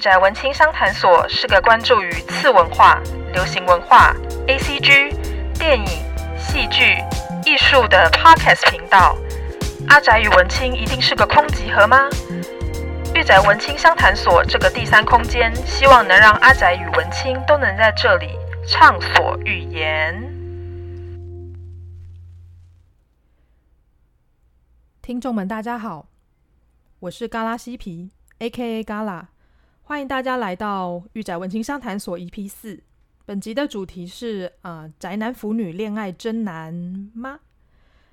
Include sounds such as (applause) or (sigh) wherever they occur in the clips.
宅文青商谈所是个关注于次文化、流行文化、ACG、电影、戏剧、艺术的 Podcast 频道。阿宅与文青一定是个空集合吗？御宅文青商谈所这个第三空间，希望能让阿宅与文青都能在这里畅所欲言。听众们，大家好，我是嘎拉西皮，A.K.A. 嘎拉，欢迎大家来到御宅文青商谈所 EP 四。本集的主题是啊、宅男腐女恋爱真难吗？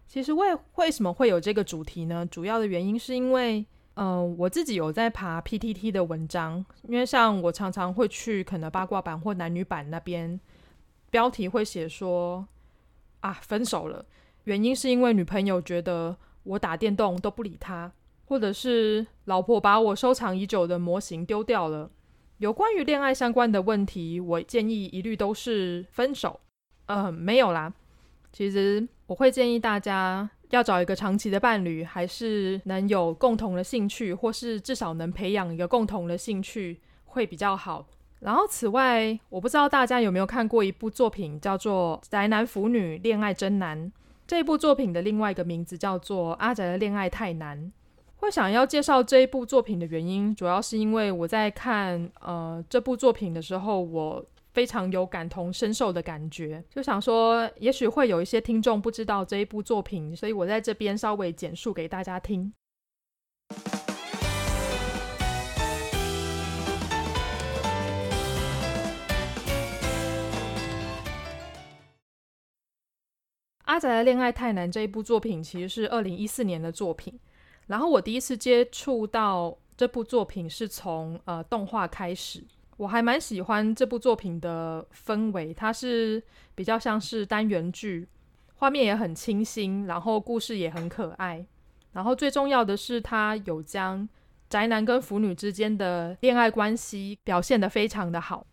其实为为什么会有这个主题呢？主要的原因是因为，嗯、呃，我自己有在爬 PTT 的文章，因为像我常常会去可能八卦版或男女版那边，标题会写说啊，分手了，原因是因为女朋友觉得。我打电动都不理她，或者是老婆把我收藏已久的模型丢掉了。有关于恋爱相关的问题，我建议一律都是分手。嗯，没有啦。其实我会建议大家要找一个长期的伴侣，还是能有共同的兴趣，或是至少能培养一个共同的兴趣会比较好。然后此外，我不知道大家有没有看过一部作品，叫做《宅男腐女恋爱真难》。这部作品的另外一个名字叫做《阿宅的恋爱太难》。会想要介绍这一部作品的原因，主要是因为我在看呃这部作品的时候，我非常有感同身受的感觉，就想说，也许会有一些听众不知道这一部作品，所以我在这边稍微简述给大家听。阿宅的恋爱太难这一部作品其实是二零一四年的作品，然后我第一次接触到这部作品是从呃动画开始，我还蛮喜欢这部作品的氛围，它是比较像是单元剧，画面也很清新，然后故事也很可爱，然后最重要的是它有将宅男跟腐女之间的恋爱关系表现得非常的好。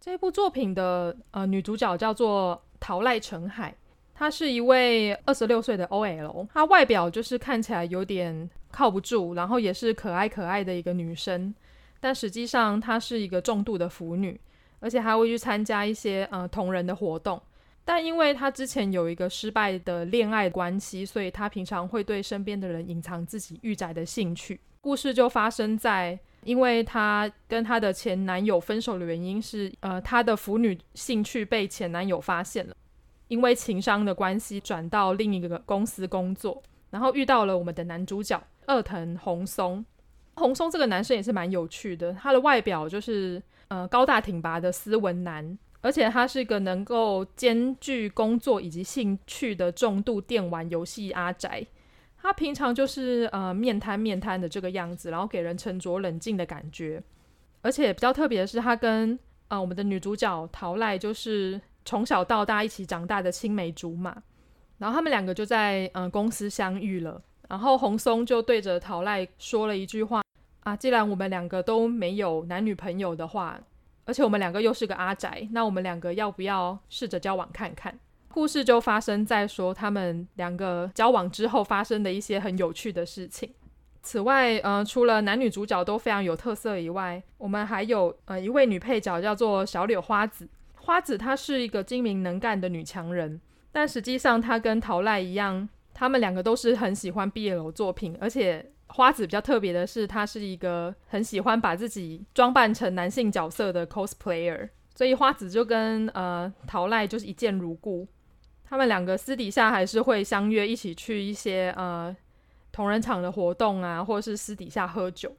这部作品的呃女主角叫做桃赖成海。她是一位二十六岁的 OL，她外表就是看起来有点靠不住，然后也是可爱可爱的一个女生，但实际上她是一个重度的腐女，而且还会去参加一些呃同人的活动。但因为她之前有一个失败的恋爱关系，所以她平常会对身边的人隐藏自己御宅的兴趣。故事就发生在，因为她跟她的前男友分手的原因是，呃，她的腐女兴趣被前男友发现了。因为情商的关系，转到另一个公司工作，然后遇到了我们的男主角二藤红松。红松这个男生也是蛮有趣的，他的外表就是呃高大挺拔的斯文男，而且他是一个能够兼具工作以及兴趣的重度电玩游戏阿宅。他平常就是呃面瘫面瘫的这个样子，然后给人沉着冷静的感觉。而且比较特别的是，他跟呃我们的女主角桃赖就是。从小到大一起长大的青梅竹马，然后他们两个就在嗯、公司相遇了。然后红松就对着桃赖说了一句话：“啊，既然我们两个都没有男女朋友的话，而且我们两个又是个阿宅，那我们两个要不要试着交往看看？”故事就发生在说他们两个交往之后发生的一些很有趣的事情。此外，呃，除了男女主角都非常有特色以外，我们还有呃一位女配角叫做小柳花子。花子她是一个精明能干的女强人，但实际上她跟桃赖一样，他们两个都是很喜欢 BL 作品，而且花子比较特别的是，她是一个很喜欢把自己装扮成男性角色的 cosplayer，所以花子就跟呃桃赖就是一见如故，他们两个私底下还是会相约一起去一些呃同人场的活动啊，或者是私底下喝酒。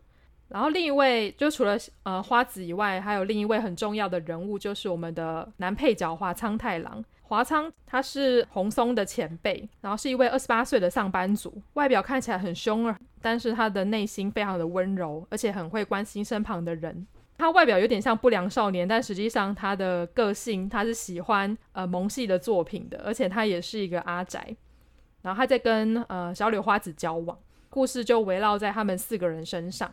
然后另一位就除了呃花子以外，还有另一位很重要的人物，就是我们的男配角华仓太郎。华仓他是红松的前辈，然后是一位二十八岁的上班族，外表看起来很凶啊，但是他的内心非常的温柔，而且很会关心身旁的人。他外表有点像不良少年，但实际上他的个性他是喜欢呃萌系的作品的，而且他也是一个阿宅。然后他在跟呃小柳花子交往，故事就围绕在他们四个人身上。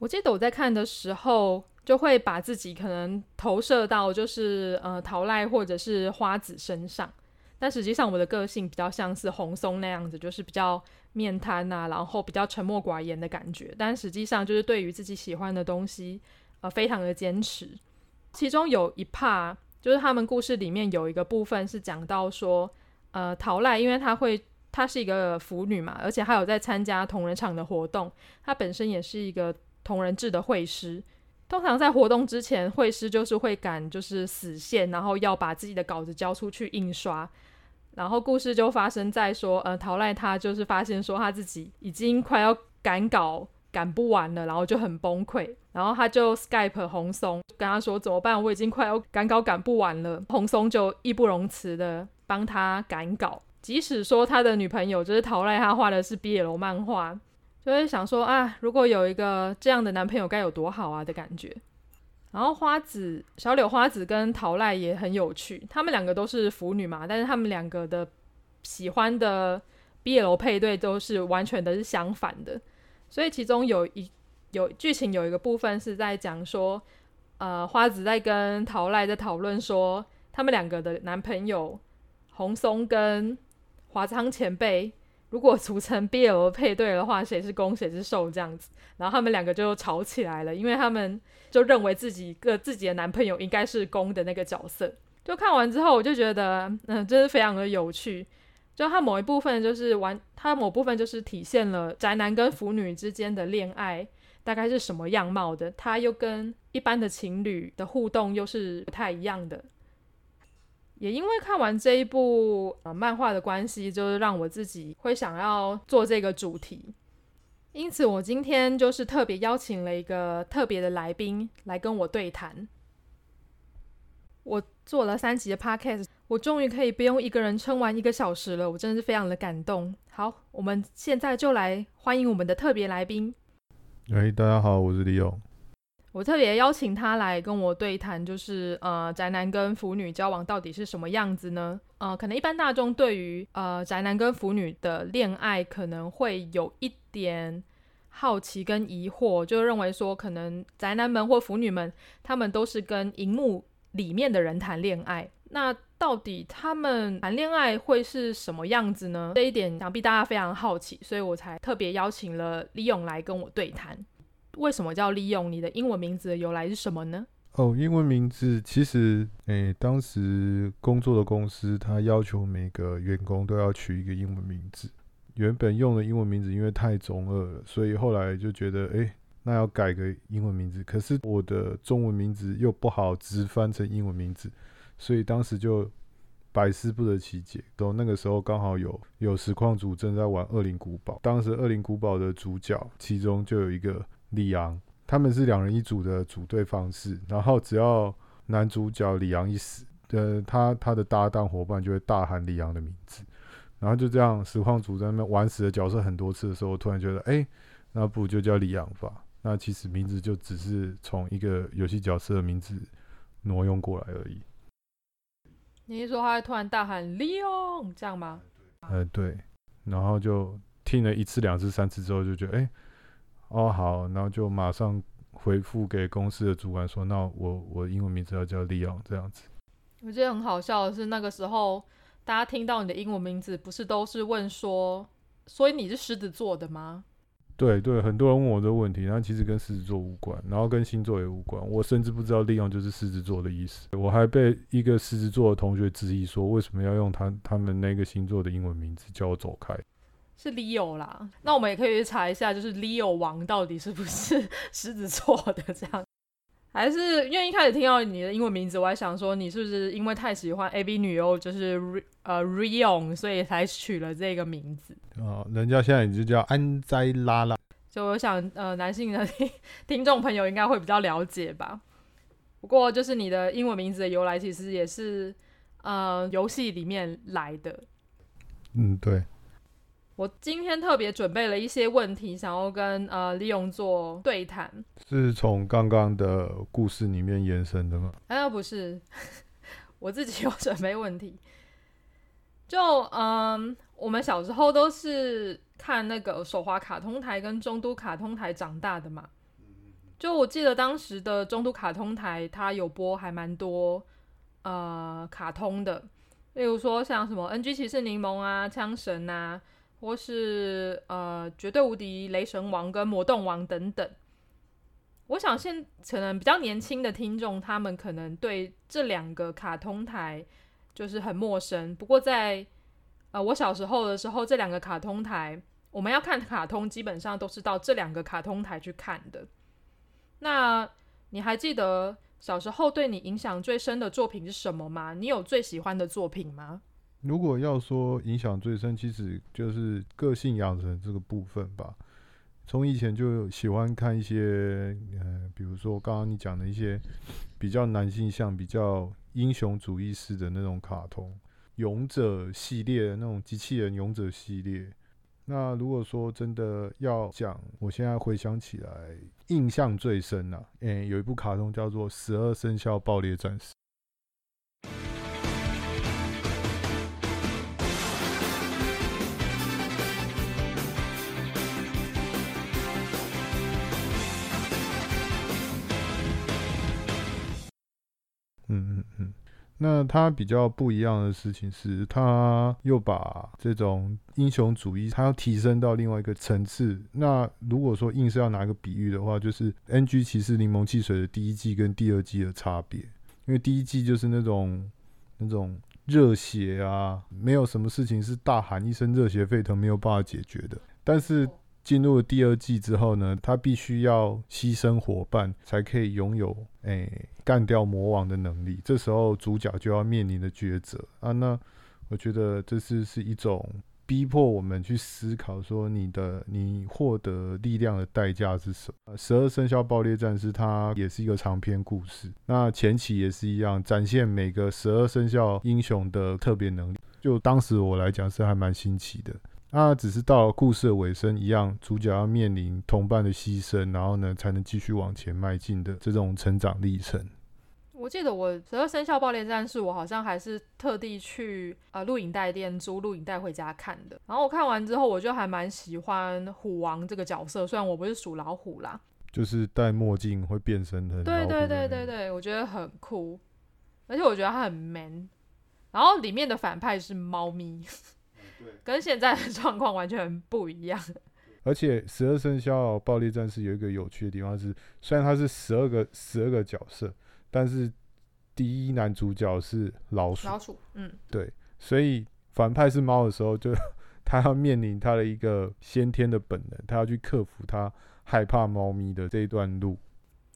我记得我在看的时候，就会把自己可能投射到就是呃桃赖或者是花子身上，但实际上我的个性比较像是红松那样子，就是比较面瘫呐、啊，然后比较沉默寡言的感觉。但实际上就是对于自己喜欢的东西，呃非常的坚持。其中有一 part 就是他们故事里面有一个部分是讲到说，呃，桃赖因为她会，她是一个腐女嘛，而且还有在参加同人场的活动，她本身也是一个同人志的绘师。通常在活动之前，绘师就是会赶就是死线，然后要把自己的稿子交出去印刷。然后故事就发生在说，呃，陶赖他就是发现说他自己已经快要赶稿赶不完了，然后就很崩溃。然后他就 Skype 红松跟他说怎么办？我已经快要赶稿赶不完了。(laughs) 红松就义不容辞的帮他赶稿，即使说他的女朋友就是陶赖，他画的是 BL 漫画。就会想说啊，如果有一个这样的男朋友该有多好啊的感觉。然后花子、小柳花子跟桃赖也很有趣，他们两个都是腐女嘛，但是他们两个的喜欢的 BL 配对都是完全的是相反的。所以其中有一有剧情有一个部分是在讲说，呃，花子在跟桃赖在讨论说，他们两个的男朋友红松跟华仓前辈。如果组成 BL 配对的话，谁是攻谁是受这样子，然后他们两个就吵起来了，因为他们就认为自己个自己的男朋友应该是攻的那个角色。就看完之后，我就觉得，嗯，真是非常的有趣。就他某一部分就是玩，他某部分就是体现了宅男跟腐女之间的恋爱大概是什么样貌的，他又跟一般的情侣的互动又是不太一样的。也因为看完这一部呃漫画的关系，就是让我自己会想要做这个主题，因此我今天就是特别邀请了一个特别的来宾来跟我对谈。我做了三集的 podcast，我终于可以不用一个人撑完一个小时了，我真的是非常的感动。好，我们现在就来欢迎我们的特别来宾。哎，大家好，我是李勇。我特别邀请他来跟我对谈，就是呃，宅男跟腐女交往到底是什么样子呢？呃，可能一般大众对于呃宅男跟腐女的恋爱可能会有一点好奇跟疑惑，就认为说可能宅男们或腐女们他们都是跟荧幕里面的人谈恋爱，那到底他们谈恋爱会是什么样子呢？这一点想必大家非常好奇，所以我才特别邀请了李勇来跟我对谈。为什么叫利用？你的英文名字的由来是什么呢？哦，英文名字其实，诶，当时工作的公司他要求每个员工都要取一个英文名字。原本用的英文名字因为太中二了，所以后来就觉得，诶，那要改个英文名字。可是我的中文名字又不好直翻成英文名字，所以当时就百思不得其解。都那个时候刚好有有实况组正在玩《恶灵古堡》，当时《恶灵古堡》的主角其中就有一个。李昂，他们是两人一组的组队方式，然后只要男主角李昂一死，呃，他他的搭档伙伴就会大喊李昂的名字，然后就这样，实况组在那边玩死的角色很多次的时候，我突然觉得，哎，那不就叫李昂吧？那其实名字就只是从一个游戏角色的名字挪用过来而已。你是说他会突然大喊李昂这样吗？呃，对，然后就听了一次、两次、三次之后，就觉得，哎。哦，好，然后就马上回复给公司的主管说：“那我我英文名字要叫 Leon 这样子。”我觉得很好笑的是，那个时候大家听到你的英文名字，不是都是问说：“所以你是狮子座的吗？”对对，很多人问我这个问题，然后其实跟狮子座无关，然后跟星座也无关。我甚至不知道 Leon 就是狮子座的意思。我还被一个狮子座的同学质疑说：“为什么要用他他们那个星座的英文名字？叫我走开。”是 Leo 啦，那我们也可以去查一下，就是 Leo 王到底是不是 (laughs) 狮子座的这样，还是因为一开始听到你的英文名字，我还想说你是不是因为太喜欢 A B 女优，就是呃 Rion，所以才取了这个名字。哦，人家现在已经叫安斋拉拉。就我想，呃，男性的 (laughs) 听听众朋友应该会比较了解吧。不过就是你的英文名字的由来，其实也是呃游戏里面来的。嗯，对。我今天特别准备了一些问题，想要跟呃利用做对谈，是从刚刚的故事里面延伸的吗？哎，不是，(laughs) 我自己有准备问题。就嗯，我们小时候都是看那个手滑卡通台跟中都卡通台长大的嘛。就我记得当时的中都卡通台，它有播还蛮多呃卡通的，例如说像什么 NG 骑士柠檬啊、枪神啊。或是呃，绝对无敌雷神王跟魔动王等等，我想现可能比较年轻的听众，他们可能对这两个卡通台就是很陌生。不过在呃我小时候的时候，这两个卡通台，我们要看卡通，基本上都是到这两个卡通台去看的。那你还记得小时候对你影响最深的作品是什么吗？你有最喜欢的作品吗？如果要说影响最深，其实就是个性养成这个部分吧。从以前就喜欢看一些，呃，比如说刚刚你讲的一些比较男性向、比较英雄主义式的那种卡通，勇者系列那种机器人勇者系列。那如果说真的要讲，我现在回想起来，印象最深啊，诶，有一部卡通叫做《十二生肖爆裂战士》。嗯嗯嗯，那他比较不一样的事情是，他又把这种英雄主义，他要提升到另外一个层次。那如果说硬是要拿一个比喻的话，就是《NG 骑士柠檬汽水》的第一季跟第二季的差别。因为第一季就是那种那种热血啊，没有什么事情是大喊一声热血沸腾没有办法解决的，但是。进入第二季之后呢，他必须要牺牲伙伴，才可以拥有诶干掉魔王的能力。这时候主角就要面临的抉择啊。那我觉得这是是一种逼迫我们去思考，说你的你获得力量的代价是什么？十二生肖爆裂战士它也是一个长篇故事，那前期也是一样，展现每个十二生肖英雄的特别能力。就当时我来讲是还蛮新奇的。那只是到故事的尾声一样，主角要面临同伴的牺牲，然后呢，才能继续往前迈进的这种成长历程。我记得我十二生肖爆裂战士，我好像还是特地去呃录影带店租录影带回家看的。然后我看完之后，我就还蛮喜欢虎王这个角色，虽然我不是属老虎啦，就是戴墨镜会变身的。对对对对对，我觉得很酷，而且我觉得他很 man。然后里面的反派是猫咪。跟现在的状况完全不一样。(laughs) 而且十二生肖暴力战士有一个有趣的地方是，虽然它是十二个十二个角色，但是第一男主角是老鼠。老鼠，嗯，对，所以反派是猫的时候，就 (laughs) 他要面临他的一个先天的本能，他要去克服他害怕猫咪的这一段路。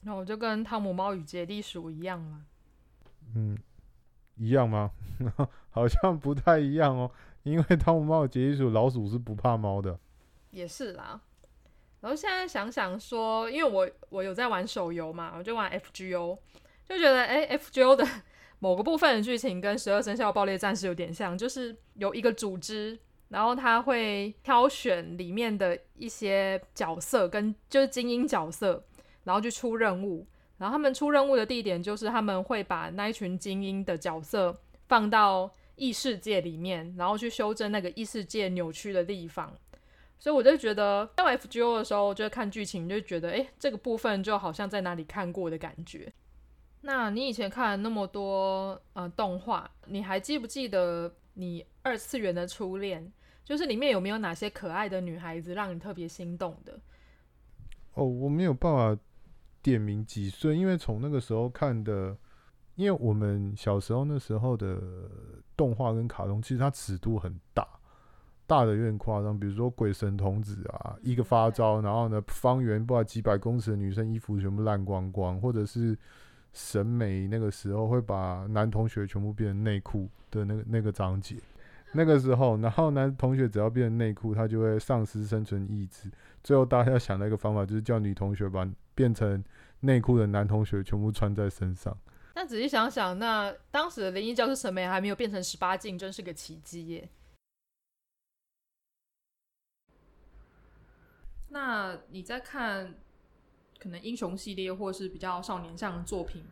那我就跟汤姆猫与杰利鼠一样吗？嗯，一样吗？(laughs) 好像不太一样哦。因为汤姆猫的杰利鼠老鼠是不怕猫的，也是啦。然后现在想想说，因为我我有在玩手游嘛，我就玩 FGO，就觉得哎，FGO 的 (laughs) 某个部分的剧情跟十二生肖爆裂战士有点像，就是有一个组织，然后他会挑选里面的一些角色跟就是精英角色，然后去出任务，然后他们出任务的地点就是他们会把那一群精英的角色放到。异世界里面，然后去修正那个异世界扭曲的地方，所以我就觉得，在 FGO 的时候，我就看剧情，就觉得，诶，这个部分就好像在哪里看过的感觉。那你以前看了那么多呃动画，你还记不记得你二次元的初恋？就是里面有没有哪些可爱的女孩子让你特别心动的？哦，我没有办法点名几岁，因为从那个时候看的。因为我们小时候那时候的动画跟卡通，其实它尺度很大，大的有点夸张。比如说《鬼神童子》啊，一个发招，然后呢，方圆不知道几百公尺的女生衣服全部烂光光，或者是审美那个时候会把男同学全部变成内裤的那个那个章节。那个时候，然后男同学只要变成内裤，他就会丧失生存意志。最后大家要想到一个方法，就是叫女同学把变成内裤的男同学全部穿在身上。但仔细想想，那当时的灵异教师审美还没有变成十八禁，真是个奇迹耶。那你在看可能英雄系列或是比较少年向的作品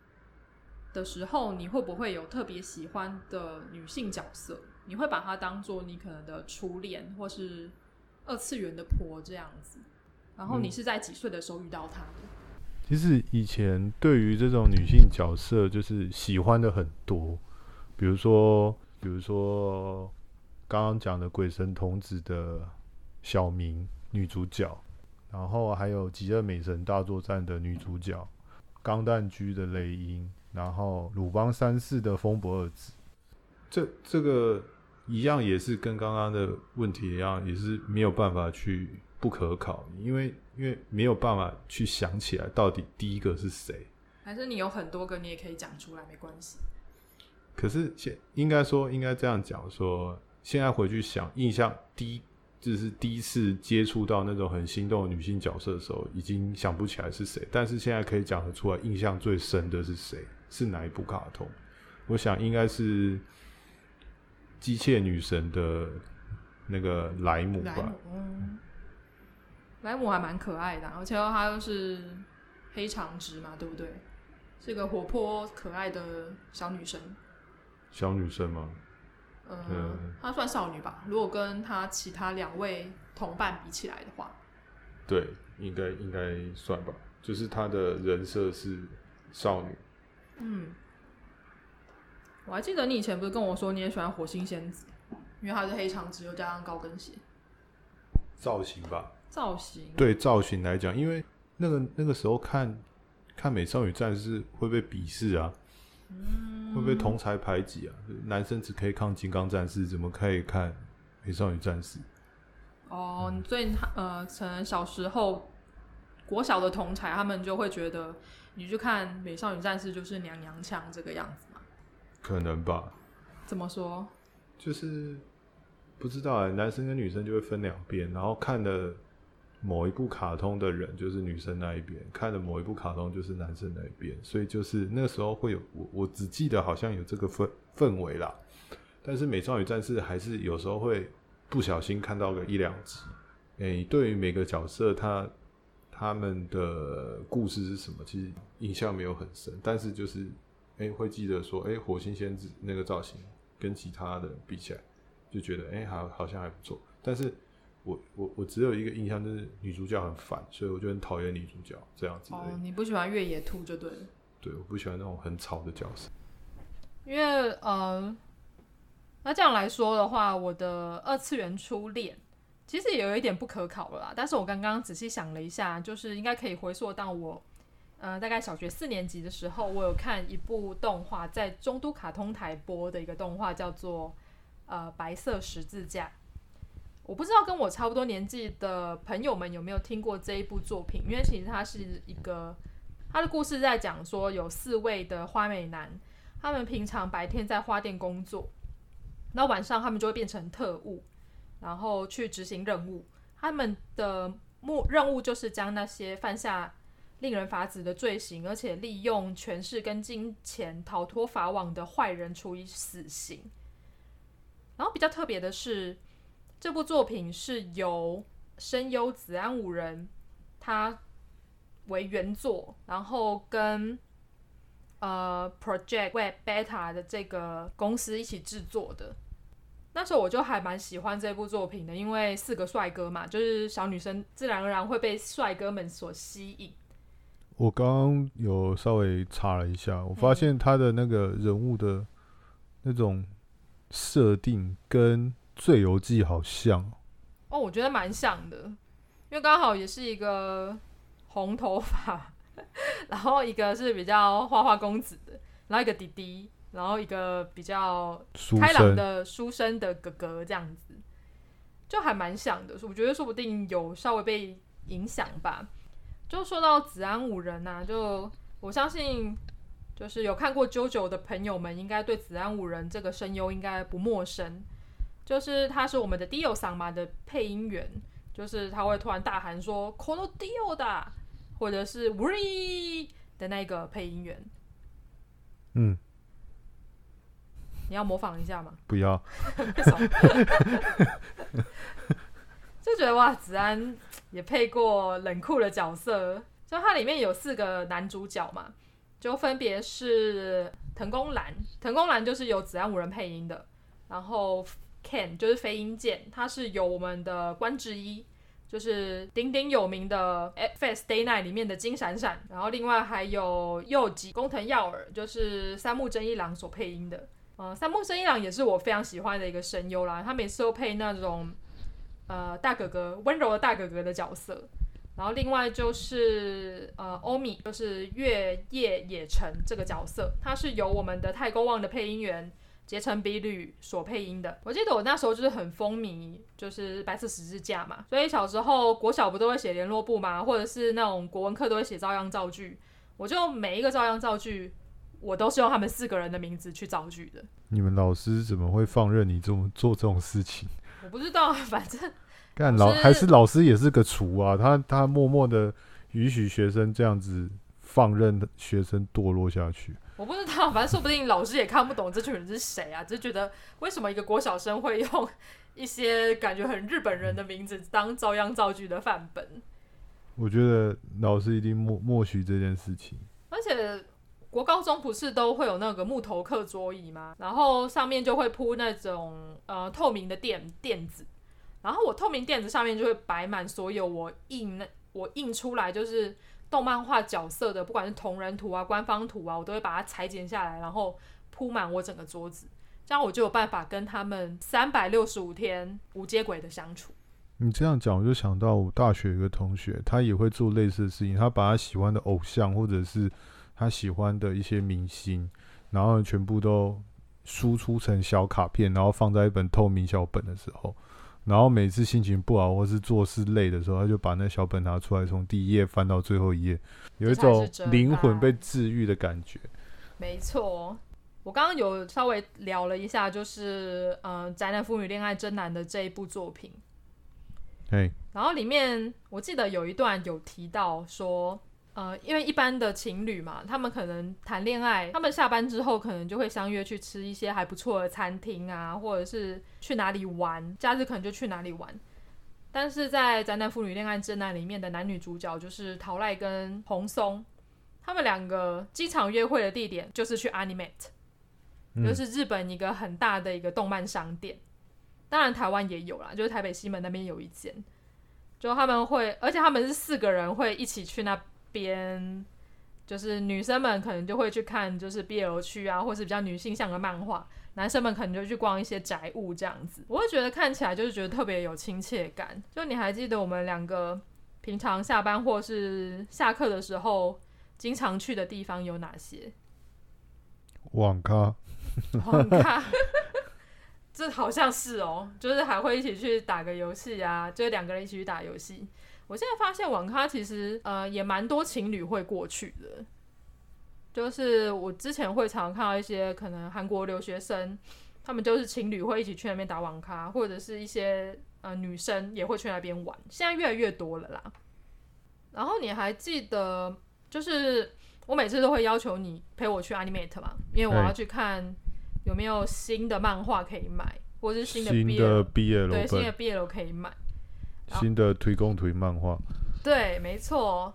的时候，你会不会有特别喜欢的女性角色？你会把她当做你可能的初恋或是二次元的婆这样子？然后你是在几岁的时候遇到她的？嗯其实以前对于这种女性角色，就是喜欢的很多，比如说，比如说刚刚讲的《鬼神童子》的小明女主角，然后还有《极乐美神大作战》的女主角，钢弹居的雷音，然后鲁邦三世的风伯二子。这这个一样也是跟刚刚的问题一样，也是没有办法去不可考，因为因为没有办法去想起来到底第一个是谁。还是你有很多个，你也可以讲出来，没关系。可是现应该说应该这样讲说，现在回去想，印象第一就是第一次接触到那种很心动的女性角色的时候，已经想不起来是谁。但是现在可以讲得出来，印象最深的是谁？是哪一部卡通？我想应该是机械女神的那个莱姆吧。莱姆还蛮可爱的，而且她又是黑长直嘛，对不对？是个活泼可爱的小女生。小女生吗？嗯，她算少女吧。如果跟她其他两位同伴比起来的话，对，应该应该算吧。就是她的人设是少女。嗯，我还记得你以前不是跟我说你也喜欢火星仙子，因为她是黑长直又加上高跟鞋。造型吧。造型。对造型来讲，因为那个那个时候看看美少女战士会被鄙视啊。会不会同才排挤啊？男生只可以看金刚战士，怎么可以看美少女战士？哦，嗯、所以呃，可能小时候国小的同才，他们就会觉得你去看美少女战士就是娘娘腔这个样子嘛？可能吧？怎么说？就是不知道哎、欸，男生跟女生就会分两边，然后看的。某一部卡通的人就是女生那一边，看的某一部卡通就是男生那一边，所以就是那时候会有我，我只记得好像有这个氛氛围啦。但是美少女战士还是有时候会不小心看到个一两集。诶、对于每个角色他他们的故事是什么，其实印象没有很深，但是就是诶、会记得说，诶、火星仙子那个造型跟其他的比起来，就觉得诶、好好像还不错，但是。我我我只有一个印象，就是女主角很烦，所以我就很讨厌女主角这样子。哦，你不喜欢越野兔就对了。对，我不喜欢那种很吵的角色。因为呃，那这样来说的话，我的二次元初恋其实也有一点不可考了啦。但是我刚刚仔细想了一下，就是应该可以回溯到我呃大概小学四年级的时候，我有看一部动画，在中都卡通台播的一个动画，叫做呃白色十字架。我不知道跟我差不多年纪的朋友们有没有听过这一部作品，因为其实它是一个，它的故事在讲说有四位的花美男，他们平常白天在花店工作，那晚上他们就会变成特务，然后去执行任务。他们的目任务就是将那些犯下令人发指的罪行，而且利用权势跟金钱逃脱法网的坏人处以死刑。然后比较特别的是。这部作品是由声优子安五人他为原作，然后跟呃 Project Web Beta 的这个公司一起制作的。那时候我就还蛮喜欢这部作品的，因为四个帅哥嘛，就是小女生自然而然会被帅哥们所吸引。我刚刚有稍微查了一下，我发现他的那个人物的那种设定跟。《醉游记》好像哦，我觉得蛮像的，因为刚好也是一个红头发，(laughs) 然后一个是比较花花公子的，然后一个弟弟，然后一个比较开朗的书生的哥哥，这样子就还蛮像的。我觉得说不定有稍微被影响吧。就说到子安五人呐、啊，就我相信，就是有看过 JoJo 的朋友们，应该对子安五人这个声优应该不陌生。就是他是我们的 Dio 桑嘛的配音员，就是他会突然大喊说 “Kono Dio 的”或者是 “Wuri” 的那个配音员。嗯，你要模仿一下吗？不要。就觉得哇，子安也配过冷酷的角色，就它里面有四个男主角嘛，就分别是藤宫蓝，藤宫蓝就是由子安五人配音的，然后。Ken 就是飞鹰剑，他是由我们的关智一，就是鼎鼎有名的《Fate Stay Night》里面的金闪闪，然后另外还有右吉工藤耀尔，就是三木真一郎所配音的。呃，三木真一郎也是我非常喜欢的一个声优啦，他每次都配那种呃大哥哥温柔的大哥哥的角色，然后另外就是呃欧米，就是月夜野城这个角色，他是由我们的太公望的配音员结成比率所配音的。我记得我那时候就是很风靡，就是白色十字架嘛，所以小时候国小不都会写联络簿吗？或者是那种国文课都会写照样造句，我就每一个照样造句，我都是用他们四个人的名字去造句的。你们老师怎么会放任你这么做这种事情？我不知道，反正。干老还是老师也是个厨啊，他他默默的允许学生这样子放任学生堕落下去。我不知道，(laughs) 反正说不定老师也看不懂这群人是谁啊，只是觉得为什么一个国小生会用一些感觉很日本人的名字当照样造句的范本。我觉得老师一定默默许这件事情。而且国高中不是都会有那个木头课桌椅吗？然后上面就会铺那种呃透明的垫垫子。然后我透明垫子上面就会摆满所有我印那我印出来就是动漫画角色的，不管是同人图啊、官方图啊，我都会把它裁剪下来，然后铺满我整个桌子，这样我就有办法跟他们三百六十五天无接轨的相处。你这样讲，我就想到我大学有个同学，他也会做类似的事情，他把他喜欢的偶像或者是他喜欢的一些明星，然后全部都输出成小卡片，然后放在一本透明小本的时候。然后每次心情不好或是做事累的时候，他就把那小本拿出来，从第一页翻到最后一页，有一种灵魂被治愈的感觉。没错，我刚刚有稍微聊了一下，就是嗯、呃，宅男腐女恋爱真难的这一部作品。嘿，然后里面我记得有一段有提到说。呃，因为一般的情侣嘛，他们可能谈恋爱，他们下班之后可能就会相约去吃一些还不错的餐厅啊，或者是去哪里玩，假日可能就去哪里玩。但是在《宅男妇女恋爱真难》里面的男女主角就是桃赖跟红松，他们两个经常约会的地点就是去 Animate，嗯，就是日本一个很大的一个动漫商店。当然台湾也有啦，就是台北西门那边有一间，就他们会，而且他们是四个人会一起去那。边就是女生们可能就会去看就是 BL 区啊，或是比较女性向的漫画，男生们可能就去逛一些宅物这样子。我会觉得看起来就是觉得特别有亲切感。就你还记得我们两个平常下班或是下课的时候经常去的地方有哪些？网咖，网咖，这 (laughs) 好像是哦，就是还会一起去打个游戏啊，就是两个人一起去打游戏。我现在发现网咖其实呃也蛮多情侣会过去的，就是我之前会常常看到一些可能韩国留学生，他们就是情侣会一起去那边打网咖，或者是一些呃女生也会去那边玩，现在越来越多了啦。然后你还记得，就是我每次都会要求你陪我去 Animate 嘛，因为我要去看有没有新的漫画可以买，或者是新的 BL，新的 BL 对，新的 BL 可以买。新的推公推漫画，对，没错，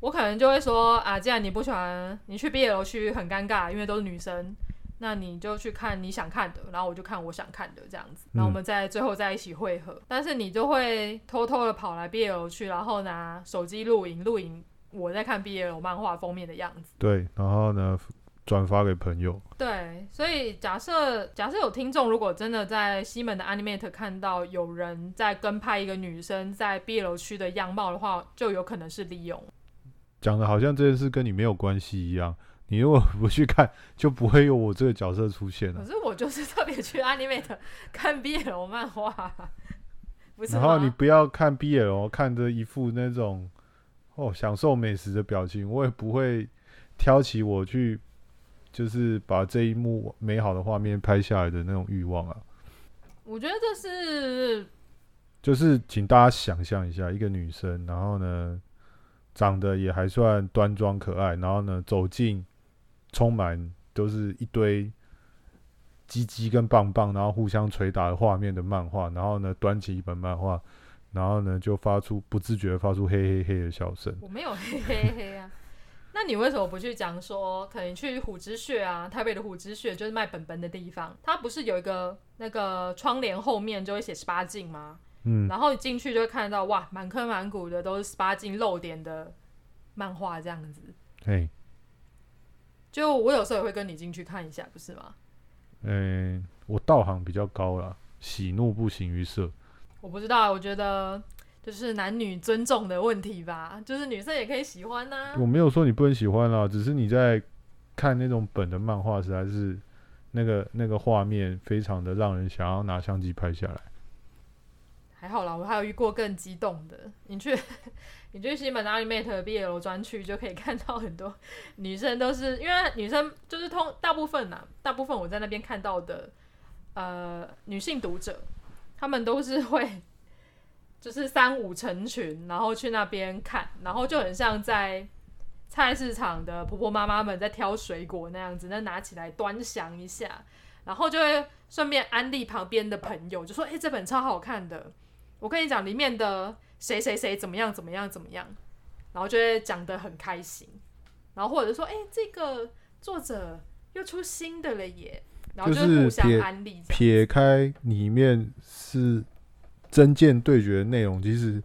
我可能就会说啊，既然你不喜欢，你去 BL 区很尴尬，因为都是女生，那你就去看你想看的，然后我就看我想看的这样子，然后我们再最后在一起会合。嗯、但是你就会偷偷的跑来 BL 区，然后拿手机录影录影我在看 BL 漫画封面的样子。对，然后呢？转发给朋友。对，所以假设假设有听众，如果真的在西门的 Animate 看到有人在跟拍一个女生在 BL 区的样貌的话，就有可能是利用。讲的好像这件事跟你没有关系一样。你如果不去看，就不会有我这个角色出现了。可是我就是特别去 Animate 看 BL 漫画，不是。然后你不要看 BL，看着一副那种哦享受美食的表情，我也不会挑起我去。就是把这一幕美好的画面拍下来的那种欲望啊！我觉得这是，就是请大家想象一下，一个女生，然后呢，长得也还算端庄可爱，然后呢，走进充满都是一堆鸡鸡跟棒棒，然后互相捶打的画面的漫画，然后呢，端起一本漫画，然后呢，就发出不自觉发出嘿嘿嘿的笑声。我没有嘿嘿嘿啊。那你为什么不去讲说，可能去虎之穴啊，台北的虎之穴就是卖本本的地方，它不是有一个那个窗帘后面就会写十八禁吗？嗯，然后你进去就会看到哇，满坑满谷的都是十八禁露点的漫画这样子。嘿，就我有时候也会跟你进去看一下，不是吗？嗯、欸，我道行比较高啦，喜怒不形于色。我不知道，我觉得。就是男女尊重的问题吧，就是女生也可以喜欢呐、啊。我没有说你不能喜欢啦，只是你在看那种本的漫画，实在是那个那个画面非常的让人想要拿相机拍下来。还好啦，我还有遇过更激动的。你去 (laughs) 你去西门的 Animate BL 专区就可以看到很多女生都是因为女生就是通大部分呐、啊，大部分我在那边看到的呃女性读者，她们都是会。就是三五成群，然后去那边看，然后就很像在菜市场的婆婆妈妈们在挑水果那样子，那拿起来端详一下，然后就会顺便安利旁边的朋友，就说：“哎、欸，这本超好看的，我跟你讲里面的谁谁谁怎么样怎么样怎么样。”然后就会讲得很开心，然后或者说：“哎、欸，这个作者又出新的了耶。”然后就互相安利。撇开里面是。真剑对决的内容其实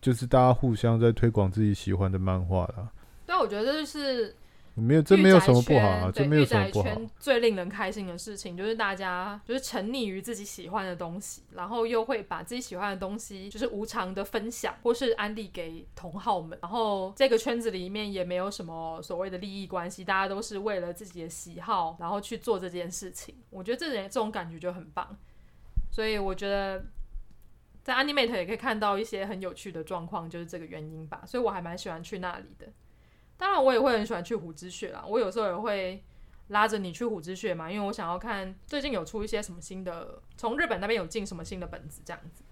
就是大家互相在推广自己喜欢的漫画啦。但，我觉得这就是没有，这没有什么不好啊，这没有什么不好。圈最令人开心的事情就是大家就是沉溺于自己喜欢的东西，然后又会把自己喜欢的东西就是无偿的分享或是安利给同好们。然后这个圈子里面也没有什么所谓的利益关系，大家都是为了自己的喜好然后去做这件事情。我觉得这点这种感觉就很棒，所以我觉得。在 Animate 也可以看到一些很有趣的状况，就是这个原因吧，所以我还蛮喜欢去那里的。当然，我也会很喜欢去虎之穴啦。我有时候也会拉着你去虎之穴嘛，因为我想要看最近有出一些什么新的，从日本那边有进什么新的本子这样子。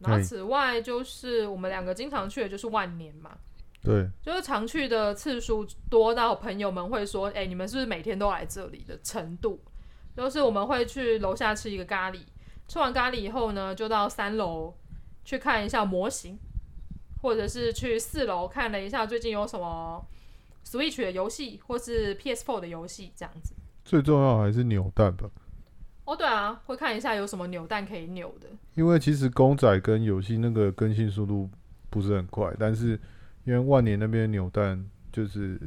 然后此外，就是我们两个经常去的就是万年嘛，对，就是常去的次数多到朋友们会说：“哎，你们是不是每天都来这里的程度？”就是我们会去楼下吃一个咖喱。吃完咖喱以后呢，就到三楼去看一下模型，或者是去四楼看了一下最近有什么 Switch 的游戏，或是 PS4 的游戏这样子。最重要还是扭蛋吧。哦，对啊，会看一下有什么扭蛋可以扭的。因为其实公仔跟游戏那个更新速度不是很快，但是因为万年那边扭蛋就是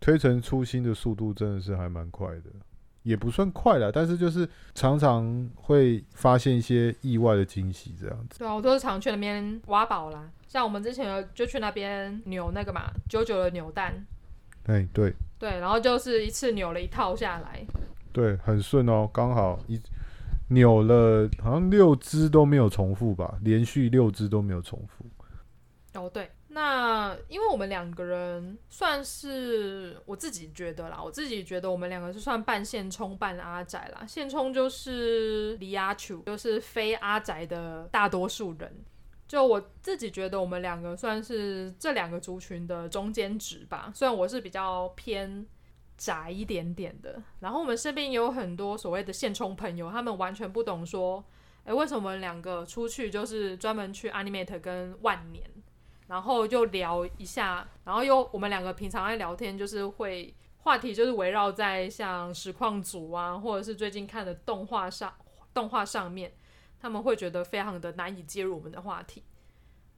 推陈出新的速度真的是还蛮快的。也不算快了，但是就是常常会发现一些意外的惊喜，这样子。对啊，我都是常去那边挖宝啦。像我们之前就去那边扭那个嘛，九九的扭蛋。哎，对。对，然后就是一次扭了一套下来。对，很顺哦，刚好一扭了，好像六只都没有重复吧，连续六只都没有重复。哦，对。那因为我们两个人算是我自己觉得啦，我自己觉得我们两个是算半现充半阿宅啦。现充就是离阿楚，就是非阿宅的大多数人。就我自己觉得，我们两个算是这两个族群的中间值吧。虽然我是比较偏宅一点点的，然后我们身边有很多所谓的现充朋友，他们完全不懂说，诶，为什么我们两个出去就是专门去 Animate 跟万年。然后就聊一下，然后又我们两个平常爱聊天，就是会话题就是围绕在像实况组啊，或者是最近看的动画上，动画上面，他们会觉得非常的难以接入我们的话题。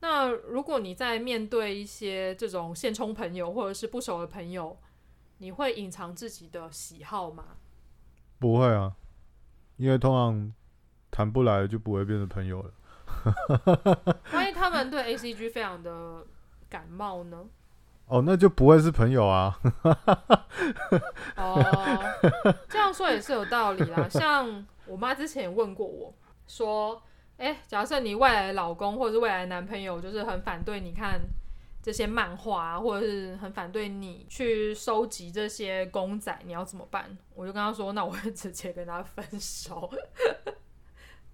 那如果你在面对一些这种现充朋友或者是不熟的朋友，你会隐藏自己的喜好吗？不会啊，因为通常谈不来就不会变成朋友了。(laughs) 他们对 A C G 非常的感冒呢？哦，那就不会是朋友啊。哦，这样说也是有道理啦。(laughs) 像我妈之前也问过我说：“哎、欸，假设你未来的老公或者是未来的男朋友，就是很反对你看这些漫画啊，或者是很反对你去收集这些公仔，你要怎么办？”我就跟他说：“那我会直接跟他分手。(laughs) ”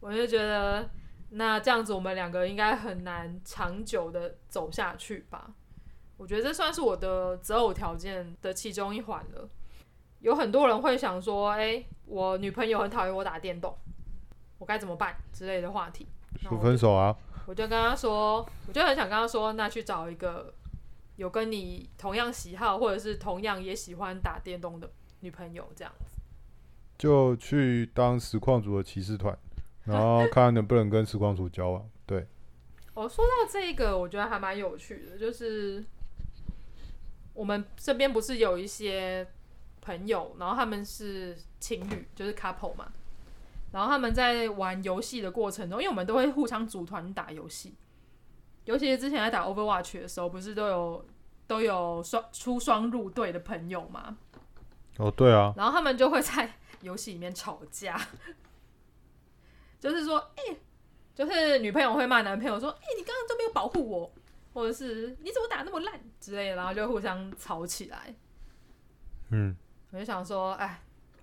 我就觉得。那这样子，我们两个应该很难长久的走下去吧？我觉得这算是我的择偶条件的其中一环了。有很多人会想说：“哎、欸，我女朋友很讨厌我打电动，我该怎么办？”之类的话题。说分手啊！我就跟他说，我就很想跟他说，那去找一个有跟你同样喜好，或者是同样也喜欢打电动的女朋友，这样子。就去当实况组的骑士团。(laughs) 然后看能不能跟时光组交往。对，我、哦、说到这个，我觉得还蛮有趣的，就是我们这边不是有一些朋友，然后他们是情侣，就是 couple 嘛。然后他们在玩游戏的过程中，因为我们都会互相组团打游戏，尤其是之前在打 Overwatch 的时候，不是都有都有双出双入队的朋友吗？哦，对啊。然后他们就会在游戏里面吵架，就是说，哎、欸，就是女朋友会骂男朋友说，哎、欸，你刚刚都没有保护我，或者是你怎么打那么烂之类的，然后就互相吵起来。嗯，我就想说，哎。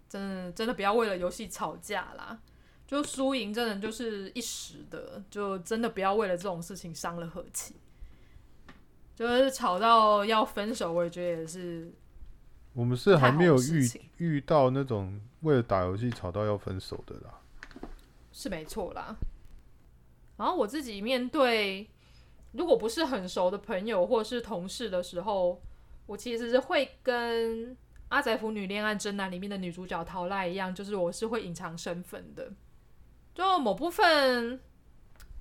真的真的不要为了游戏吵架啦，就输赢真的就是一时的，就真的不要为了这种事情伤了和气。就是吵到要分手，我也觉得也是。我们是还没有遇遇到那种为了打游戏吵到要分手的啦。是没错啦。然后我自己面对如果不是很熟的朋友或是同事的时候，我其实是会跟。阿宅腐女恋爱真难里面的女主角桃赖一样，就是我是会隐藏身份的。就某部分，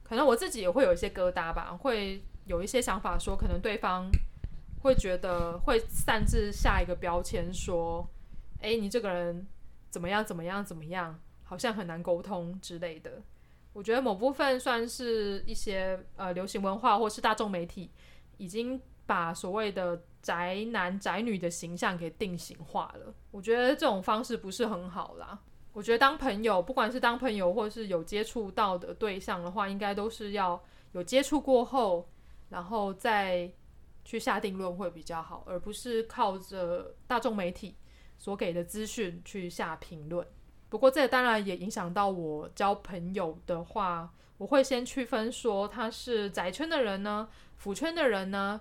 可能我自己也会有一些疙瘩吧，会有一些想法，说可能对方会觉得会擅自下一个标签，说：“哎，你这个人怎么样怎么样怎么样，好像很难沟通之类的。”我觉得某部分算是一些呃流行文化或是大众媒体已经把所谓的。宅男宅女的形象给定型化了，我觉得这种方式不是很好啦。我觉得当朋友，不管是当朋友或是有接触到的对象的话，应该都是要有接触过后，然后再去下定论会比较好，而不是靠着大众媒体所给的资讯去下评论。不过这当然也影响到我交朋友的话，我会先区分说他是宅圈的人呢，腐圈的人呢。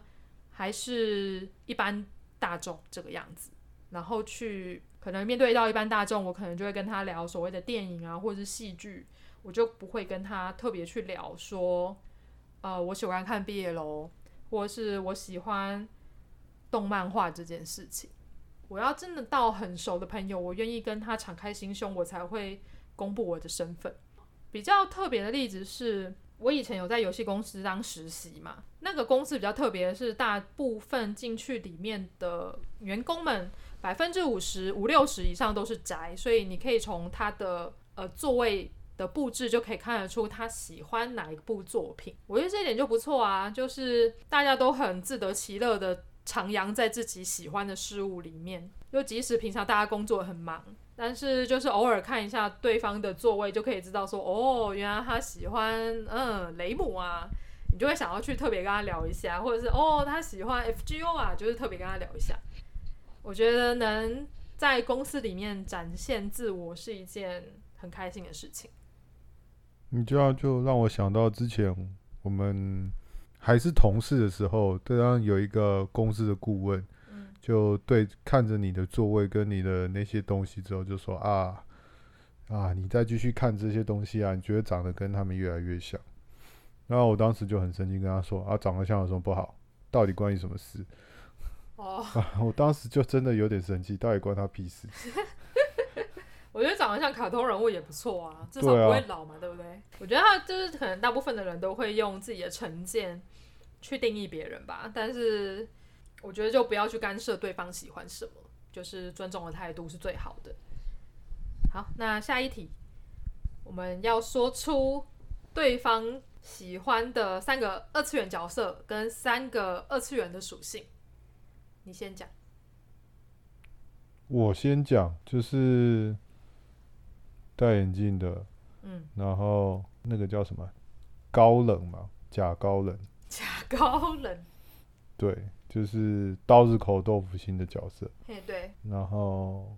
还是一般大众这个样子，然后去可能面对到一般大众，我可能就会跟他聊所谓的电影啊，或者是戏剧，我就不会跟他特别去聊说，呃，我喜欢看 BL，或者是我喜欢动漫画这件事情。我要真的到很熟的朋友，我愿意跟他敞开心胸，我才会公布我的身份。比较特别的例子是。我以前有在游戏公司当实习嘛，那个公司比较特别的是，大部分进去里面的员工们，百分之五十五六十以上都是宅，所以你可以从他的呃座位的布置就可以看得出他喜欢哪一部作品。我觉得这一点就不错啊，就是大家都很自得其乐的徜徉在自己喜欢的事物里面，就即使平常大家工作很忙。但是就是偶尔看一下对方的座位，就可以知道说，哦，原来他喜欢嗯雷姆啊，你就会想要去特别跟他聊一下，或者是哦他喜欢 FGO 啊，就是特别跟他聊一下。我觉得能在公司里面展现自我是一件很开心的事情。你这样就让我想到之前我们还是同事的时候，对方有一个公司的顾问。就对，看着你的座位跟你的那些东西之后，就说啊啊，你再继续看这些东西啊，你觉得长得跟他们越来越像。然后我当时就很生气，跟他说啊，长得像有什么不好？到底关你什么事？哦、oh. 啊，我当时就真的有点生气，到底关他屁事？我觉得长得像卡通人物也不错啊，至少不会老嘛，对，不对？我觉得他就是可能大部分的人都会用自己的成见去定义别人吧，但是。我觉得就不要去干涉对方喜欢什么，就是尊重的态度是最好的。好，那下一题，我们要说出对方喜欢的三个二次元角色跟三个二次元的属性。你先讲。我先讲，就是戴眼镜的，嗯，然后那个叫什么？高冷嘛，假高冷。假高冷。对。就是刀子口豆腐心的角色，嘿，对，然后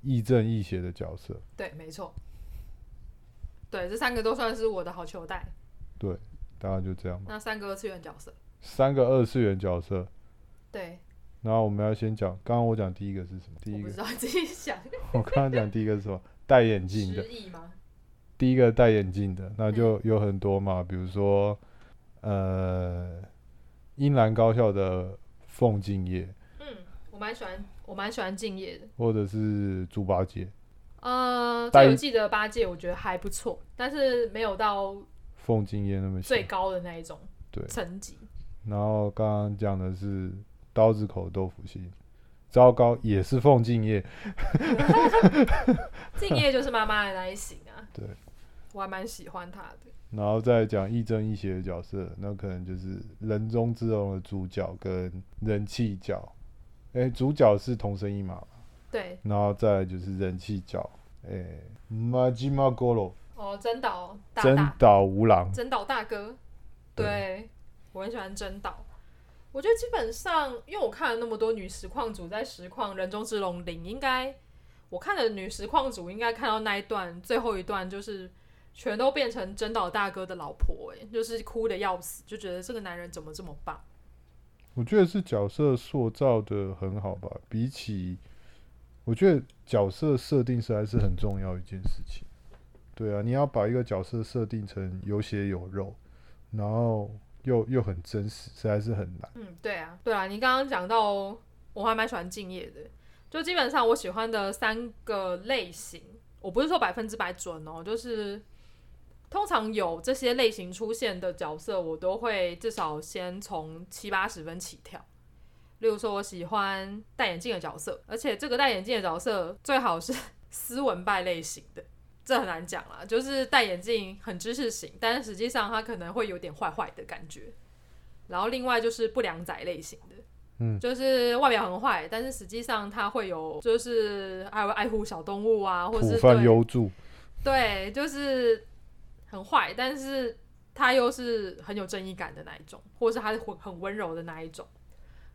亦正亦邪的角色，对，没错，对，这三个都算是我的好球带，对，大概就这样吧。那三个二次元角色，三个二次元角色，对，然后我们要先讲，刚刚我讲第一个是什么？第一个，我不知道自己想。(laughs) 我刚刚讲第一个是什么？戴眼镜的，第一个戴眼镜的，那就有很多嘛，比如说，呃，英兰高校的。凤敬业，嗯，我蛮喜欢，我蛮喜欢敬业的，或者是猪八戒，呃，最有记得八戒，我觉得还不错，但是没有到凤敬业那么最高的那一种对。层级。然后刚刚讲的是刀子口豆腐心，糟糕，也是凤敬业。(laughs) 敬业就是妈妈的那一型啊，(laughs) 对，我还蛮喜欢他的。然后再讲亦正亦邪的角色，那可能就是人中之龙的主角跟人气角。哎、欸，主角是桐生一马，对。然后再来就是人气角，哎、欸，马吉马哥罗。哦，真岛真岛无郎，真岛大哥。对，对我很喜欢真岛。我觉得基本上，因为我看了那么多女实况主在实况人中之龙零，应该我看的女实况主应该看到那一段最后一段就是。全都变成真岛大哥的老婆，哎，就是哭得要死，就觉得这个男人怎么这么棒？我觉得是角色塑造得很好吧。比起，我觉得角色设定实在是很重要一件事情。对啊，你要把一个角色设定成有血有肉，然后又又很真实，实在是很难。嗯，对啊，对啊，你刚刚讲到，我还蛮喜欢敬业的。就基本上我喜欢的三个类型，我不是说百分之百准哦，就是。通常有这些类型出现的角色，我都会至少先从七八十分起跳。例如说，我喜欢戴眼镜的角色，而且这个戴眼镜的角色最好是 (laughs) 斯文败类型的，这很难讲啦。就是戴眼镜很知识型，但是实际上他可能会有点坏坏的感觉。然后另外就是不良仔类型的，嗯，就是外表很坏，但是实际上他会有，就是还会爱护小动物啊，或者是对，优助，对，就是。很坏，但是他又是很有正义感的那一种，或者是他是很很温柔的那一种。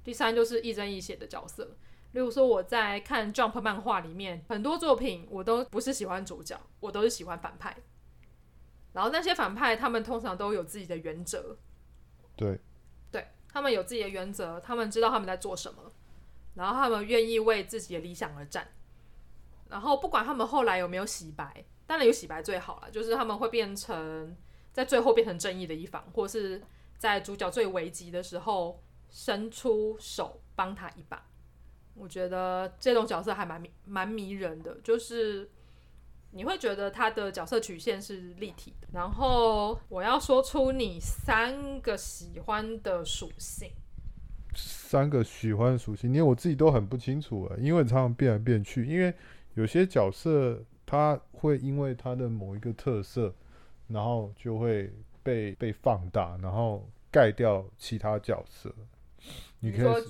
第三就是亦正亦邪的角色，例如说我在看 Jump 漫画里面很多作品，我都不是喜欢主角，我都是喜欢反派。然后那些反派他们通常都有自己的原则，对，对，他们有自己的原则，他们知道他们在做什么，然后他们愿意为自己的理想而战。然后不管他们后来有没有洗白。当然有洗白最好了，就是他们会变成在最后变成正义的一方，或是在主角最危急的时候伸出手帮他一把。我觉得这种角色还蛮蛮迷人的，就是你会觉得他的角色曲线是立体的。然后我要说出你三个喜欢的属性，三个喜欢的属性，因为我自己都很不清楚啊，因为常常变来变去，因为有些角色。他会因为他的某一个特色，然后就会被被放大，然后盖掉其他角色。你可以说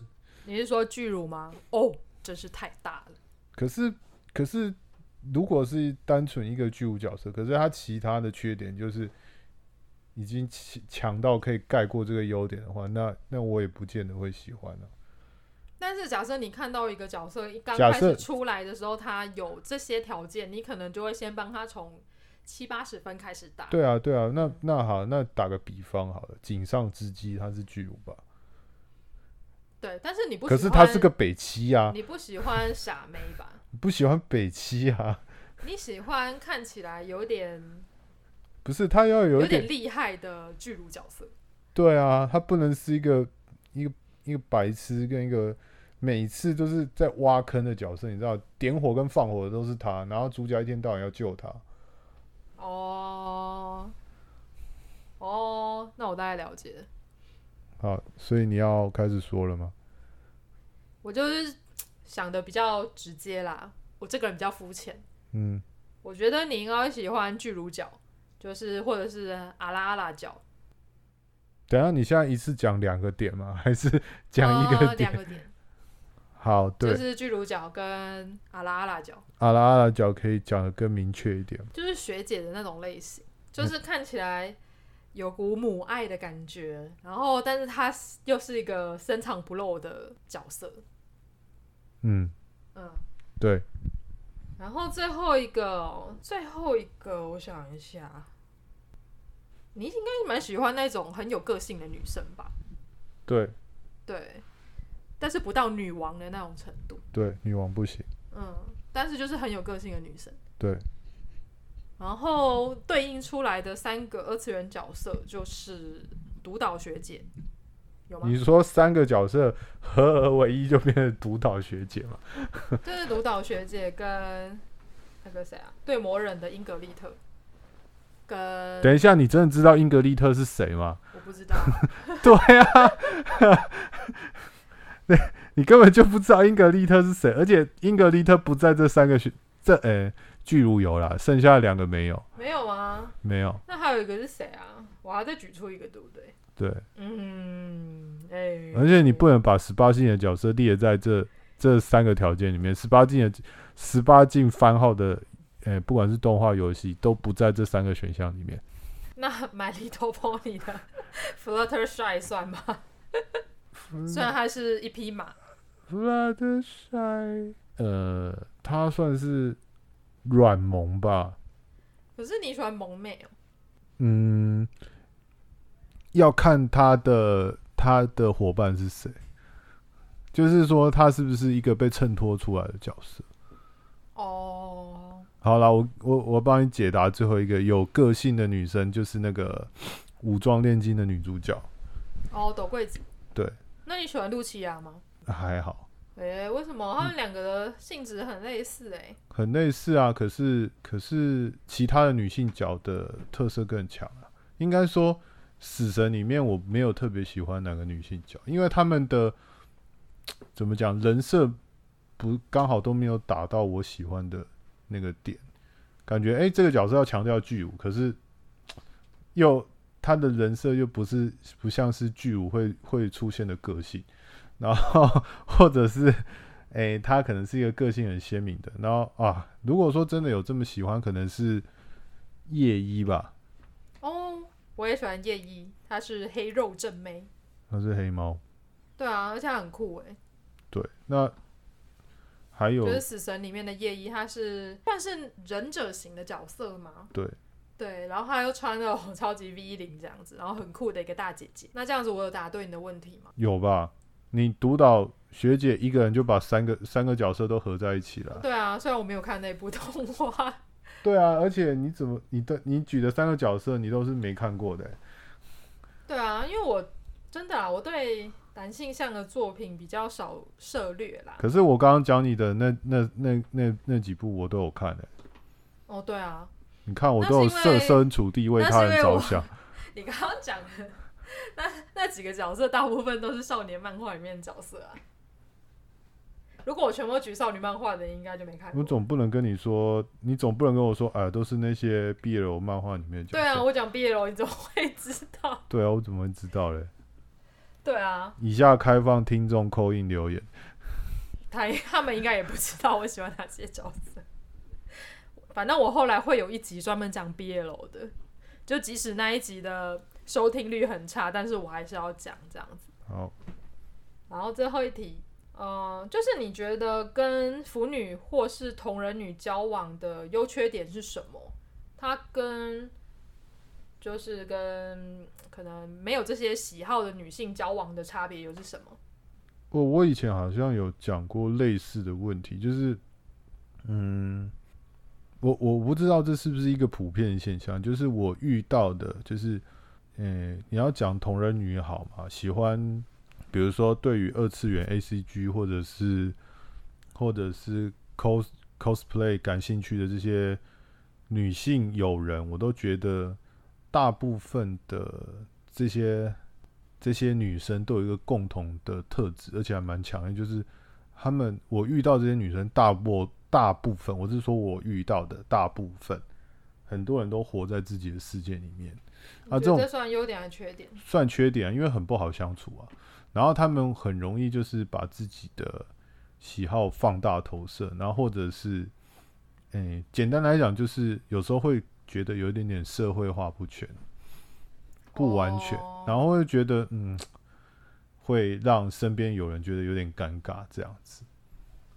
你是说巨乳吗？哦，真是太大了。可是可是，如果是单纯一个巨乳角色，可是他其他的缺点就是已经强到可以盖过这个优点的话，那那我也不见得会喜欢了啊。但是假设你看到一个角色一刚开始出来的时候，他有这些条件，你可能就会先帮他从七八十分开始打。对啊，对啊，那那好，那打个比方好了，井上之基他是巨乳吧？对，但是你不喜欢，可是他是个北七啊，你不喜欢傻妹吧？不喜欢北七啊？(laughs) 你喜欢看起来有点不是他要有一点厉害的巨乳角色？对啊，他不能是一个一个一个白痴跟一个。每次都是在挖坑的角色，你知道，点火跟放火的都是他，然后主角一天到晚要救他。哦，哦，那我大概了解。好，所以你要开始说了吗？我就是想的比较直接啦，我这个人比较肤浅。嗯，我觉得你应该喜欢巨乳角，就是或者是阿拉阿拉角。等下，你现在一次讲两个点吗？还是讲一个点？呃，两个点。好，对，就是巨乳角跟阿拉阿拉角，阿拉阿拉角可以讲的更明确一点，就是学姐的那种类型，就是看起来有股母爱的感觉，嗯、然后但是她又是一个深藏不露的角色，嗯嗯，对，然后最后一个，最后一个，我想一下，你应该蛮喜欢那种很有个性的女生吧？对，对。但是不到女王的那种程度。对，女王不行。嗯，但是就是很有个性的女生。对。然后对应出来的三个二次元角色就是独岛学姐，有吗？你说三个角色合而为一就变成独岛学姐吗？(laughs) 就是独岛学姐跟那个谁啊，对魔人的英格丽特。跟等一下，你真的知道英格丽特是谁吗？我不知道。(laughs) 对啊。(laughs) 你根本就不知道英格丽特是谁，而且英格丽特不在这三个学这呃，巨乳有啦，剩下两个没有。没有吗？没有。那还有一个是谁啊？我还要再举出一个，对不对？对。嗯，哎、欸。而且你不能把十八禁的角色列在这这三个条件里面，十八禁的十八禁番号的，哎、欸，不管是动画、游戏，都不在这三个选项里面。那 My Little Pony 的 (laughs) Fluttershy 算吗？虽然它是一匹马。Fluttershy，呃，它算是软萌吧。可是你喜欢萌妹哦？嗯，要看他的他的伙伴是谁，就是说他是不是一个被衬托出来的角色。哦，好了，我我我帮你解答最后一个有个性的女生，就是那个武装炼金的女主角。哦，斗柜子。对。那你喜欢露琪亚吗？还好。诶、为什么他们两个的性质很类似、欸？诶，很类似啊，可是可是其他的女性角的特色更强啊。应该说，死神里面我没有特别喜欢哪个女性角，因为他们的怎么讲人设不刚好都没有打到我喜欢的那个点，感觉诶、这个角色要强调巨乳，可是又他的人设又不是不像是巨乳会会出现的个性。然后，或者是，诶，他可能是一个个性很鲜明的。然后啊，如果说真的有这么喜欢，可能是夜一吧。哦，我也喜欢夜一，他是黑肉正妹。他是黑猫。对啊，而且他很酷诶。对，那还有就是死神里面的夜一，他是算是忍者型的角色吗？对。对，然后他又穿了 (laughs) 超级 V 领这样子，然后很酷的一个大姐姐。那这样子，我有答对你的问题吗？有吧。你独岛学姐一个人就把三个三个角色都合在一起了。对啊，虽然我没有看那部动画。对啊，而且你怎么你的你举的三个角色你都是没看过的。对啊，因为我真的啊，我对男性向的作品比较少涉猎啦。可是我刚刚讲你的那那那那那几部我都有看的。哦，对啊。你看我都有设身处地为他人着想。(laughs) 你刚刚讲的。(laughs) 那那几个角色大部分都是少年漫画里面的角色啊。如果我全部举少女漫画的，应该就没看过。我总不能跟你说，你总不能跟我说，哎，都是那些 BL 漫画里面的角色。对啊，我讲 BL，你怎么会知道？(laughs) 对啊，我怎么会知道嘞？对啊。以下开放听众 call in 留言。他他们应该也不知道我喜欢哪些角色。反正我后来会有一集专门讲 BL 的，就即使那一集的。收听率很差，但是我还是要讲这样子。好，然后最后一题，嗯、呃，就是你觉得跟腐女或是同人女交往的优缺点是什么？它跟就是跟可能没有这些喜好的女性交往的差别又是什么？我我以前好像有讲过类似的问题，就是，嗯，我我不知道这是不是一个普遍现象，就是我遇到的，就是。嗯，你要讲同人女好嘛？喜欢，比如说对于二次元 ACG 或者是或者是 cos cosplay 感兴趣的这些女性友人，我都觉得大部分的这些这些女生都有一个共同的特质，而且还蛮强的，就是她们我遇到这些女生大部大部分，我是说我遇到的大部分，很多人都活在自己的世界里面。啊，这种算优点还是缺点？算缺点，因为很不好相处啊。然后他们很容易就是把自己的喜好放大投射，然后或者是，诶，简单来讲就是有时候会觉得有一点点社会化不全，不完全，然后会觉得嗯，会让身边有人觉得有点尴尬这样子。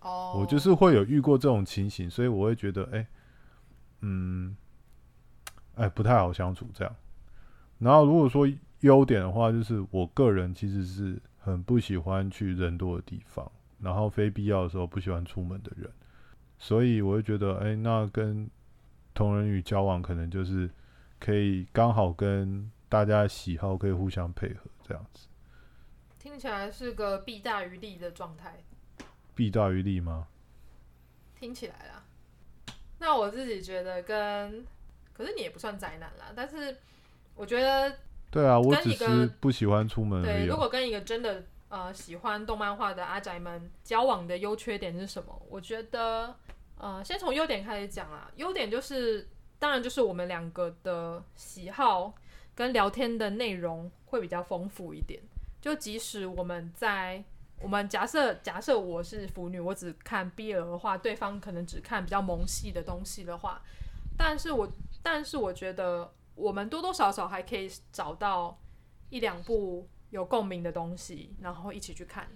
哦，我就是会有遇过这种情形，所以我会觉得，诶，嗯，哎，不太好相处这样。然后如果说优点的话，就是我个人其实是很不喜欢去人多的地方，然后非必要的时候不喜欢出门的人，所以我会觉得，哎，那跟同人女交往可能就是可以刚好跟大家喜好可以互相配合这样子。听起来是个弊大于利的状态。弊大于利吗？听起来啦。那我自己觉得跟，可是你也不算宅男啦，但是。我觉得，对啊，我只是不喜欢出门而已。对，如果跟一个真的呃喜欢动漫画的阿宅们交往的优缺点是什么？我觉得，呃，先从优点开始讲啊。优点就是，当然就是我们两个的喜好跟聊天的内容会比较丰富一点。就即使我们在我们假设假设我是腐女，我只看 BL 的话，对方可能只看比较萌系的东西的话，但是我但是我觉得我们多多少少还可以找到一两部有共鸣的东西，然后一起去看。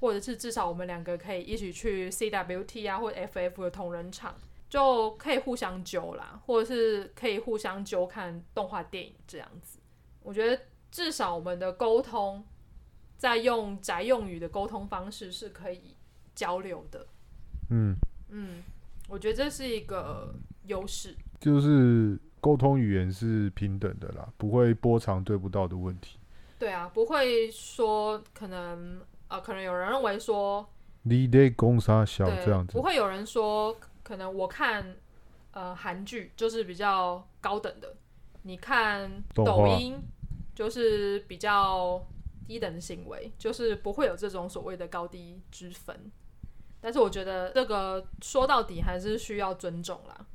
或者是至少我们两个可以一起去 CWT 啊，或者 FF 的同人场，就可以互相揪啦，或者是可以互相揪看动画电影这样子。我觉得至少我们的沟通，在用宅用语的沟通方式是可以交流的。嗯嗯，我觉得这是一个优势，就是沟通语言是平等的啦，不会波长对不到的问题。对啊，不会说可能。啊、呃，可能有人认为说，你得攻杀小这样子，不会有人说，可能我看呃韩剧就是比较高等的，你看抖音就是比较低等的行为，就是不会有这种所谓的高低之分。但是我觉得这个说到底还是需要尊重啦，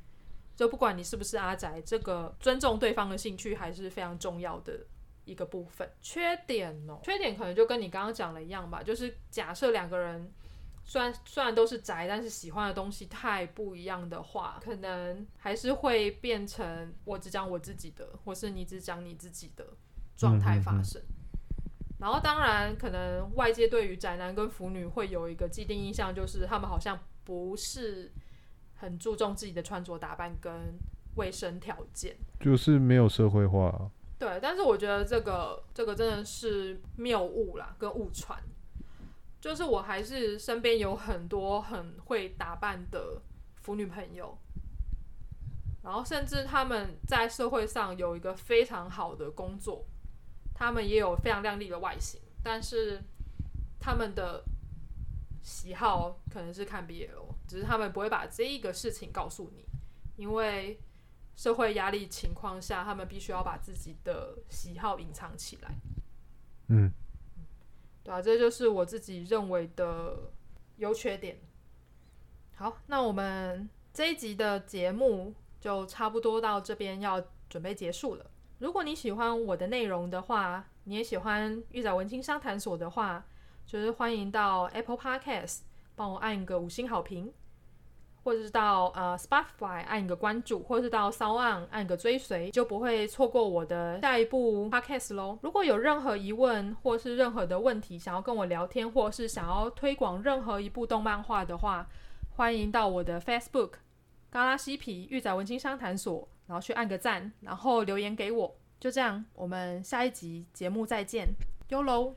就不管你是不是阿宅，这个尊重对方的兴趣还是非常重要的。一个部分缺点哦，缺点可能就跟你刚刚讲的一样吧，就是假设两个人虽然虽然都是宅，但是喜欢的东西太不一样的话，可能还是会变成我只讲我自己的，或是你只讲你自己的状态发生。嗯嗯嗯。然后当然，可能外界对于宅男跟腐女会有一个既定印象，就是他们好像不是很注重自己的穿着打扮跟卫生条件，就是没有社会化啊。对，但是我觉得这个这个真的是谬误啦，跟误传。就是我还是身边有很多很会打扮的腐女朋友，然后甚至他们在社会上有一个非常好的工作，他们也有非常靓丽的外形，但是他们的喜好可能是看 BL，只是他们不会把这一个事情告诉你，因为。社会压力情况下，他们必须要把自己的喜好隐藏起来。嗯，对啊，这就是我自己认为的优缺点。好，那我们这一集的节目就差不多到这边要准备结束了。如果你喜欢我的内容的话，你也喜欢玉仔文青商谈所的话，就是欢迎到 Apple Podcast 帮我按一个五星好评。或者是到呃 Spotify 按一个关注，或者是到 Sound 按一个追随，就不会错过我的下一部 Podcast 喽。如果有任何疑问或是任何的问题想要跟我聊天，或是想要推广任何一部动漫画的话，欢迎到我的 Facebook 嘎拉西皮玉仔文青商谈所，然后去按个赞，然后留言给我。就这样，我们下一集节目再见，哟喽。